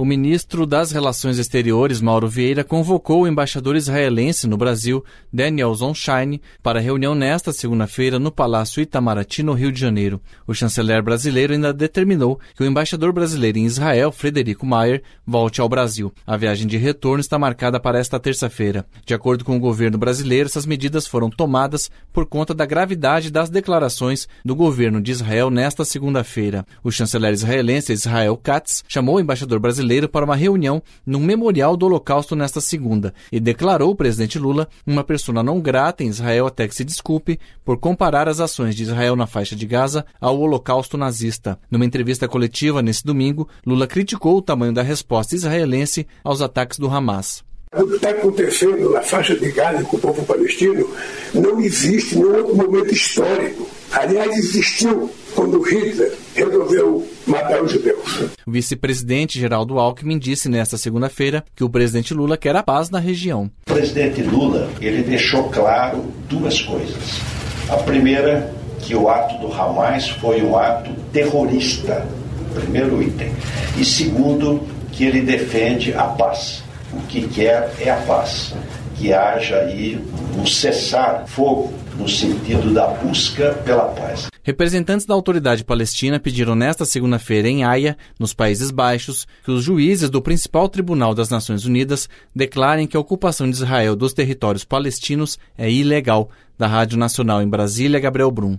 O ministro das Relações Exteriores, Mauro Vieira, convocou o embaixador israelense no Brasil, Daniel Zonshine, para reunião nesta segunda-feira no Palácio Itamaraty, no Rio de Janeiro. O chanceler brasileiro ainda determinou que o embaixador brasileiro em Israel, Frederico Mayer, volte ao Brasil. A viagem de retorno está marcada para esta terça-feira. De acordo com o governo brasileiro, essas medidas foram tomadas por conta da gravidade das declarações do governo de Israel nesta segunda-feira. O chanceler israelense Israel Katz chamou o embaixador brasileiro brasileiro para uma reunião no Memorial do Holocausto nesta segunda e declarou o presidente Lula uma persona não grata em Israel até que se desculpe por comparar as ações de Israel na faixa de Gaza ao Holocausto nazista. Numa entrevista coletiva nesse domingo, Lula criticou o tamanho da resposta israelense aos ataques do Hamas. O que está acontecendo na faixa de Gaza com o povo palestino não existe em outro momento histórico. Aliás, existiu quando Hitler resolveu matar os judeus. O vice-presidente Geraldo Alckmin disse nesta segunda-feira que o presidente Lula quer a paz na região. O presidente Lula, ele deixou claro duas coisas. A primeira, que o ato do Hamas foi um ato terrorista, primeiro item. E segundo, que ele defende a paz o que quer é a paz, que haja aí um cessar fogo no sentido da busca pela paz. Representantes da autoridade palestina pediram nesta segunda-feira em Haia, nos Países Baixos, que os juízes do principal tribunal das Nações Unidas declarem que a ocupação de Israel dos territórios palestinos é ilegal. Da Rádio Nacional em Brasília, Gabriel Brum.